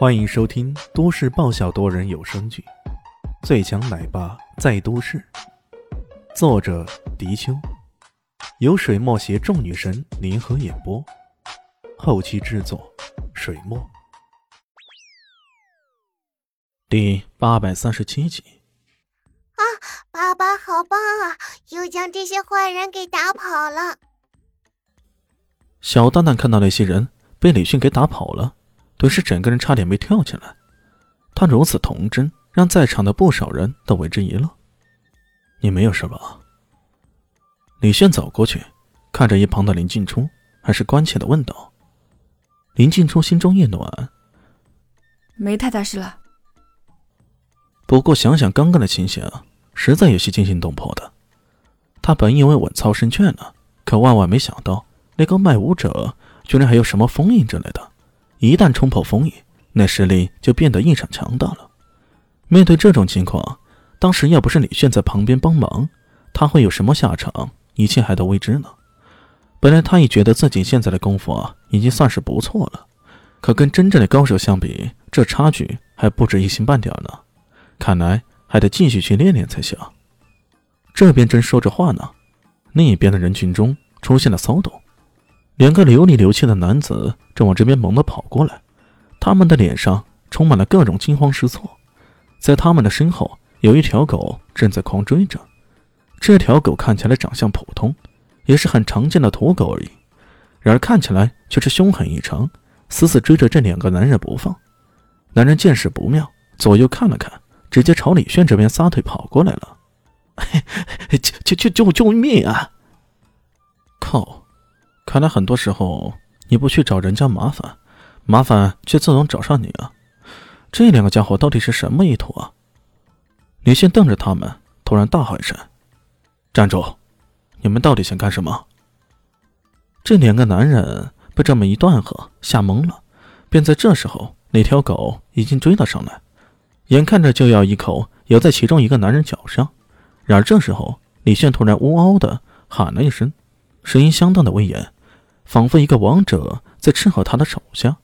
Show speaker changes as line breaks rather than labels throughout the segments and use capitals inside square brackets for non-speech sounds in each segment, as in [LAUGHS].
欢迎收听都市爆笑多人有声剧《最强奶爸在都市》，作者：迪秋，由水墨携众女神联合演播，后期制作：水墨。第八百三十七集。
啊，爸爸好棒啊！又将这些坏人给打跑了。
小蛋蛋看到那些人被李迅给打跑了。顿时，整个人差点没跳起来。他如此童真，让在场的不少人都为之一乐。你没有事吧？李炫走过去，看着一旁的林静初，还是关切的问道。林静初心中一暖，
没太大事了。
不过想想刚刚的情形，实在有些惊心动魄的。他本以为稳操胜券呢，可万万没想到，那个卖武者居然还有什么封印之类的。一旦冲破封印，那实力就变得异常强大了。面对这种情况，当时要不是李炫在旁边帮忙，他会有什么下场？一切还都未知呢。本来他也觉得自己现在的功夫啊，已经算是不错了，可跟真正的高手相比，这差距还不止一星半点呢。看来还得继续去练练才行。这边正说着话呢，另一边的人群中出现了骚动。两个流里流气的男子正往这边猛地跑过来，他们的脸上充满了各种惊慌失措。在他们的身后，有一条狗正在狂追着。这条狗看起来长相普通，也是很常见的土狗而已，然而看起来却是凶狠异常，死死追着这两个男人不放。男人见势不妙，左右看了看，直接朝李炫这边撒腿跑过来了。[LAUGHS] 救救救救救命啊！靠！看来很多时候你不去找人家麻烦，麻烦却自动找上你啊！这两个家伙到底是什么意图啊？李现瞪着他们，突然大喊一声：“站住！你们到底想干什么？”这两个男人被这么一断喝，吓懵了。便在这时候，那条狗已经追了上来，眼看着就要一口咬在其中一个男人脚上。然而这时候，李现突然呜嗷的喊了一声，声音相当的威严。仿佛一个王者在伺候他的手下，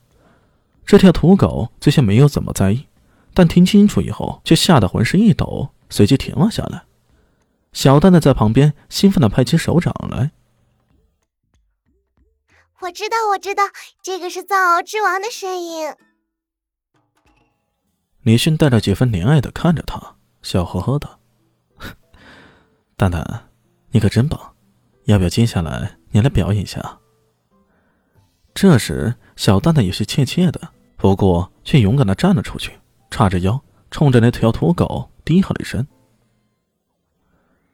这条土狗最先没有怎么在意，但听清楚以后却吓得浑身一抖，随即停了下来。小蛋蛋在旁边兴奋的拍起手掌来。
我知道，我知道，这个是藏獒之王的声音。
李迅带着几分怜爱的看着他，笑呵呵的：“ [LAUGHS] 蛋蛋，你可真棒，要不要接下来你来表演一下？”这时，小蛋蛋有些怯怯的，不过却勇敢的站了出去，叉着腰，冲着那条土狗低喊了一声。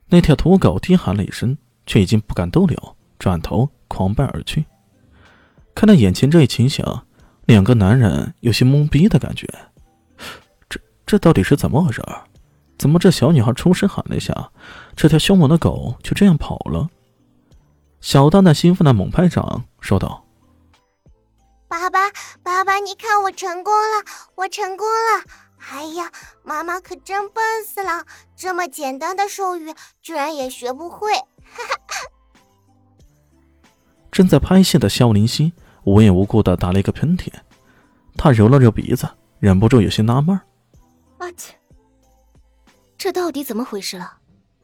那条土狗低喊了一声，却已经不敢逗留，转头狂奔而去。看到眼前这一情形，两个男人有些懵逼的感觉。这这到底是怎么回事？怎么这小女孩出声喊了一下，这条凶猛的狗就这样跑了？小蛋蛋兴奋的猛拍掌，说道。
爸爸，爸爸，你看我成功了，我成功了！哎呀，妈妈可真笨死了，这么简单的手语居然也学不会！[LAUGHS]
正在拍戏的肖林熙无缘无故的打了一个喷嚏，他揉了揉鼻子，忍不住有些纳闷儿：“
我去，这到底怎么回事了？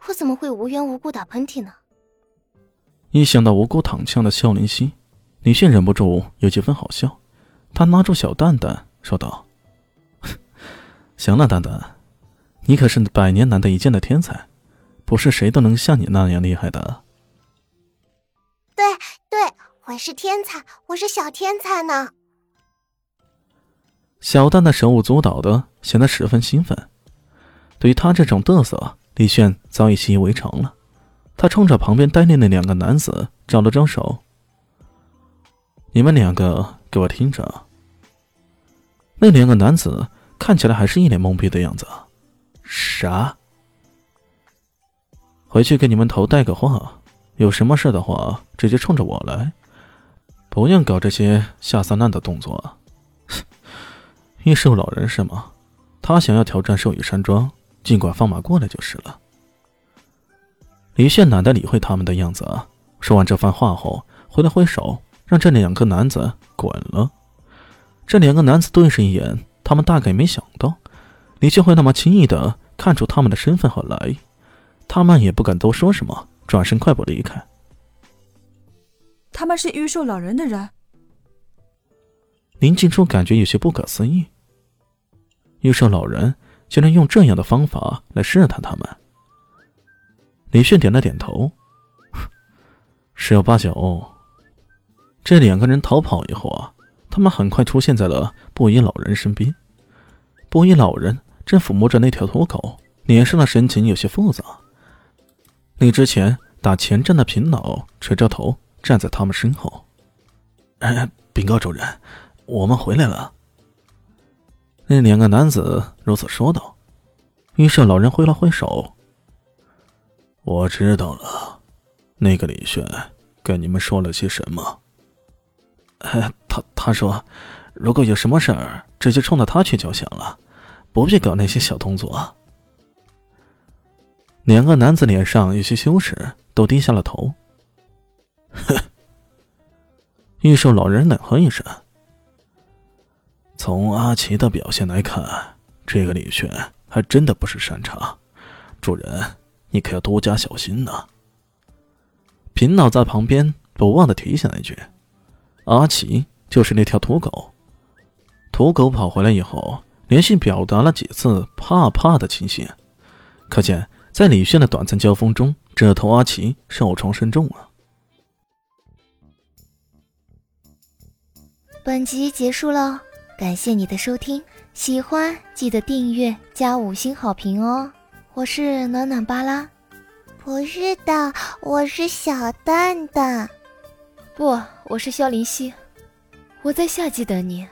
我怎么会无缘无故打喷嚏呢？”
一想到无辜躺枪的肖林熙。李迅忍不住有几分好笑，他拉住小蛋蛋说道：“行了，蛋蛋，你可是百年难得一见的天才，不是谁都能像你那样厉害的。”“
对对，我是天才，我是小天才呢。”
小蛋蛋手舞足蹈的，显得十分兴奋。对于他这种嘚瑟，李炫早已习以为常了。他冲着旁边呆立的两个男子招了招手。你们两个给我听着！那两个男子看起来还是一脸懵逼的样子。啥？回去给你们头带个话，有什么事的话直接冲着我来，不用搞这些下三滥的动作。异兽老人是吗？他想要挑战兽羽山庄，尽管放马过来就是了。李炫懒得理会他们的样子，说完这番话后，挥了挥手。让这两个男子滚了。这两个男子对视一眼，他们大概没想到李炫会那么轻易的看出他们的身份和来意，他们也不敢多说什么，转身快步离开。
他们是玉兽老人的人。
林静初感觉有些不可思议，玉兽老人竟然用这样的方法来试探他们。李炫点了点头，[LAUGHS] 十有八九。这两个人逃跑以后啊，他们很快出现在了布衣老人身边。布衣老人正抚摸着那条土狗，脸上的神情有些复杂。那之前打前阵的平老垂着头站在他们身后。哎，禀告主人。我们回来了。那两个男子如此说道。于是老人挥了挥手：“我知道了，那个李轩跟你们说了些什么？”他他说：“如果有什么事儿，直接冲着他去就行了，不必搞那些小动作。”两个男子脸上有些羞耻，都低下了头。[LAUGHS] 哼！玉兽老人冷哼一声。从阿奇的表现来看，这个李轩还真的不是善茬。主人，你可要多加小心呐。贫老在旁边不忘的提醒了一句：“阿奇就是那条土狗。”土狗跑回来以后，连续表达了几次怕怕的情形，可见在李炫的短暂交锋中，这头阿奇受创深重啊。
本集结束了。感谢你的收听，喜欢记得订阅加五星好评哦！我是暖暖巴拉，
不是的，我是小蛋蛋，
不，我是萧林希，我在夏季等你。